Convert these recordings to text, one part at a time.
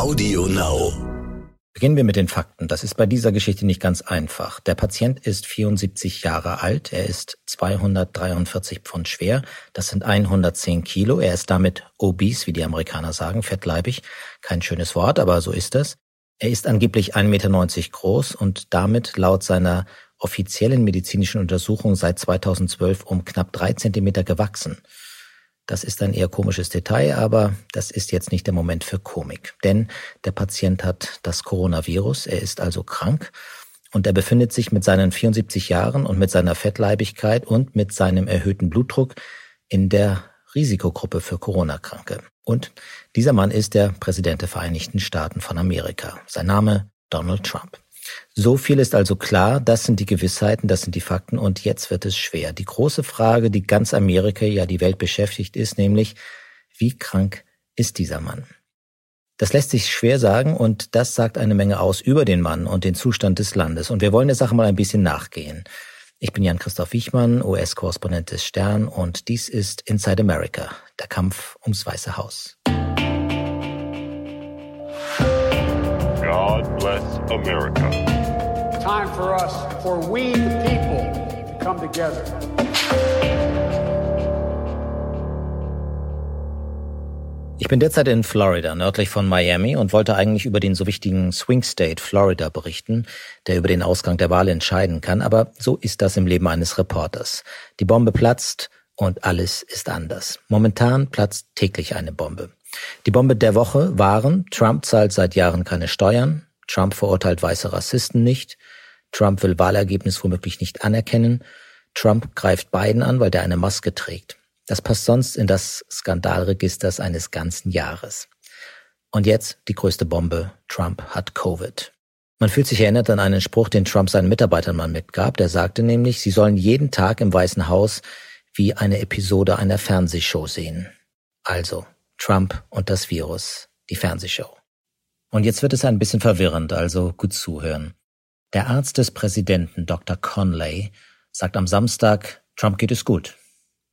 Audio Now. Beginnen wir mit den Fakten. Das ist bei dieser Geschichte nicht ganz einfach. Der Patient ist 74 Jahre alt. Er ist 243 Pfund schwer. Das sind 110 Kilo. Er ist damit obese, wie die Amerikaner sagen, fettleibig. Kein schönes Wort, aber so ist es. Er ist angeblich 1,90 Meter groß und damit laut seiner offiziellen medizinischen Untersuchung seit 2012 um knapp drei Zentimeter gewachsen. Das ist ein eher komisches Detail, aber das ist jetzt nicht der Moment für Komik. Denn der Patient hat das Coronavirus, er ist also krank und er befindet sich mit seinen 74 Jahren und mit seiner Fettleibigkeit und mit seinem erhöhten Blutdruck in der Risikogruppe für Corona-Kranke. Und dieser Mann ist der Präsident der Vereinigten Staaten von Amerika. Sein Name Donald Trump. So viel ist also klar, das sind die Gewissheiten, das sind die Fakten und jetzt wird es schwer. Die große Frage, die ganz Amerika, ja die Welt beschäftigt, ist nämlich, wie krank ist dieser Mann? Das lässt sich schwer sagen und das sagt eine Menge aus über den Mann und den Zustand des Landes. Und wir wollen der Sache mal ein bisschen nachgehen. Ich bin Jan-Christoph Wichmann, US-Korrespondent des Stern und dies ist Inside America, der Kampf ums Weiße Haus. God America. Time for us, for we the people, to come together. Ich bin derzeit in Florida, nördlich von Miami, und wollte eigentlich über den so wichtigen Swing State Florida berichten, der über den Ausgang der Wahl entscheiden kann, aber so ist das im Leben eines Reporters. Die Bombe platzt und alles ist anders. Momentan platzt täglich eine Bombe. Die Bombe der Woche waren, Trump zahlt seit Jahren keine Steuern, Trump verurteilt weiße Rassisten nicht, Trump will Wahlergebnis womöglich nicht anerkennen, Trump greift Biden an, weil der eine Maske trägt. Das passt sonst in das Skandalregisters eines ganzen Jahres. Und jetzt die größte Bombe, Trump hat Covid. Man fühlt sich erinnert an einen Spruch, den Trump seinen Mitarbeitern mal mitgab. Der sagte nämlich, sie sollen jeden Tag im Weißen Haus wie eine Episode einer Fernsehshow sehen. Also, Trump und das Virus, die Fernsehshow. Und jetzt wird es ein bisschen verwirrend, also gut zuhören. Der Arzt des Präsidenten, Dr. Conley, sagt am Samstag, Trump geht es gut.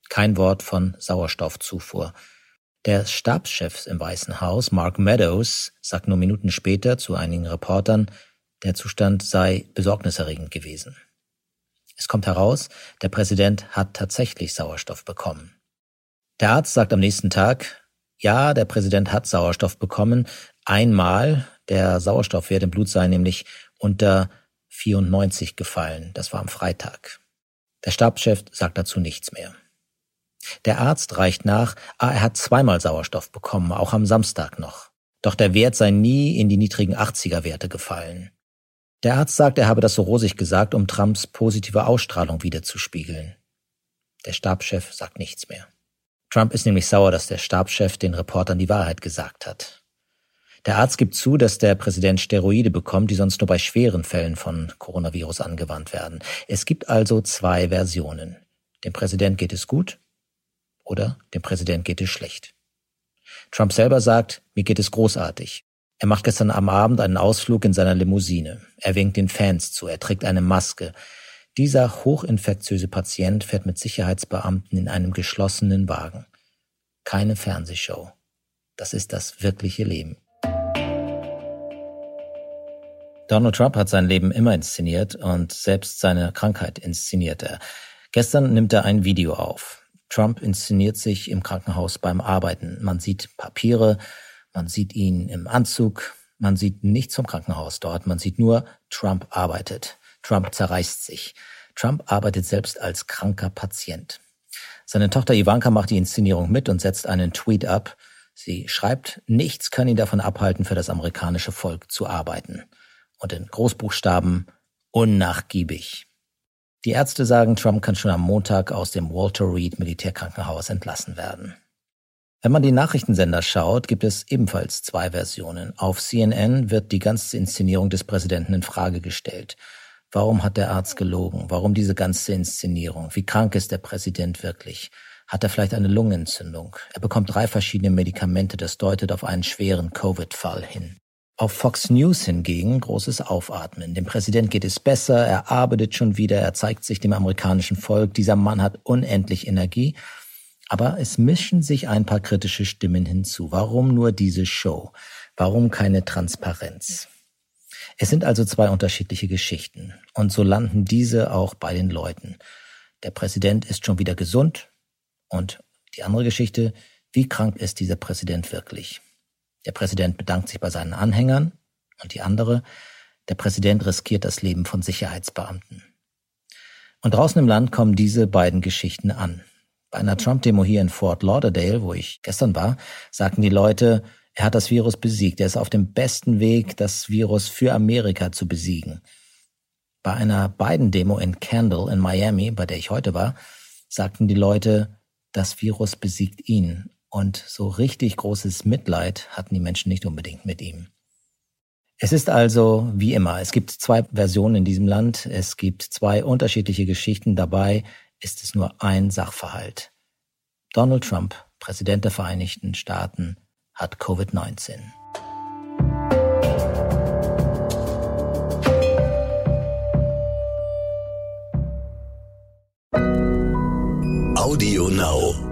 Kein Wort von Sauerstoffzufuhr. Der Stabschef im Weißen Haus, Mark Meadows, sagt nur Minuten später zu einigen Reportern, der Zustand sei besorgniserregend gewesen. Es kommt heraus, der Präsident hat tatsächlich Sauerstoff bekommen. Der Arzt sagt am nächsten Tag, ja, der Präsident hat Sauerstoff bekommen. Einmal, der Sauerstoffwert im Blut sei nämlich unter 94 gefallen. Das war am Freitag. Der Stabschef sagt dazu nichts mehr. Der Arzt reicht nach, ah, er hat zweimal Sauerstoff bekommen, auch am Samstag noch. Doch der Wert sei nie in die niedrigen 80er Werte gefallen. Der Arzt sagt, er habe das so rosig gesagt, um Trumps positive Ausstrahlung wiederzuspiegeln. Der Stabschef sagt nichts mehr. Trump ist nämlich sauer, dass der Stabschef den Reportern die Wahrheit gesagt hat. Der Arzt gibt zu, dass der Präsident Steroide bekommt, die sonst nur bei schweren Fällen von Coronavirus angewandt werden. Es gibt also zwei Versionen. Dem Präsident geht es gut oder dem Präsident geht es schlecht. Trump selber sagt, mir geht es großartig. Er macht gestern am Abend einen Ausflug in seiner Limousine. Er winkt den Fans zu, er trägt eine Maske. Dieser hochinfektiöse Patient fährt mit Sicherheitsbeamten in einem geschlossenen Wagen. Keine Fernsehshow. Das ist das wirkliche Leben. Donald Trump hat sein Leben immer inszeniert und selbst seine Krankheit inszeniert er. Gestern nimmt er ein Video auf. Trump inszeniert sich im Krankenhaus beim Arbeiten. Man sieht Papiere, man sieht ihn im Anzug, man sieht nichts vom Krankenhaus dort, man sieht nur, Trump arbeitet. Trump zerreißt sich. Trump arbeitet selbst als kranker Patient. Seine Tochter Ivanka macht die Inszenierung mit und setzt einen Tweet ab. Sie schreibt, nichts kann ihn davon abhalten, für das amerikanische Volk zu arbeiten. Und in Großbuchstaben, unnachgiebig. Die Ärzte sagen, Trump kann schon am Montag aus dem Walter Reed Militärkrankenhaus entlassen werden. Wenn man die Nachrichtensender schaut, gibt es ebenfalls zwei Versionen. Auf CNN wird die ganze Inszenierung des Präsidenten in Frage gestellt. Warum hat der Arzt gelogen? Warum diese ganze Inszenierung? Wie krank ist der Präsident wirklich? Hat er vielleicht eine Lungenentzündung? Er bekommt drei verschiedene Medikamente, das deutet auf einen schweren Covid-Fall hin. Auf Fox News hingegen großes Aufatmen. Dem Präsident geht es besser, er arbeitet schon wieder, er zeigt sich dem amerikanischen Volk. Dieser Mann hat unendlich Energie. Aber es mischen sich ein paar kritische Stimmen hinzu. Warum nur diese Show? Warum keine Transparenz? Es sind also zwei unterschiedliche Geschichten. Und so landen diese auch bei den Leuten. Der Präsident ist schon wieder gesund. Und die andere Geschichte, wie krank ist dieser Präsident wirklich? Der Präsident bedankt sich bei seinen Anhängern. Und die andere, der Präsident riskiert das Leben von Sicherheitsbeamten. Und draußen im Land kommen diese beiden Geschichten an. Bei einer Trump-Demo hier in Fort Lauderdale, wo ich gestern war, sagten die Leute, er hat das Virus besiegt. Er ist auf dem besten Weg, das Virus für Amerika zu besiegen. Bei einer Biden-Demo in Kendall in Miami, bei der ich heute war, sagten die Leute, das Virus besiegt ihn. Und so richtig großes Mitleid hatten die Menschen nicht unbedingt mit ihm. Es ist also wie immer, es gibt zwei Versionen in diesem Land, es gibt zwei unterschiedliche Geschichten, dabei ist es nur ein Sachverhalt. Donald Trump, Präsident der Vereinigten Staaten, hat Covid-19. Audio Now.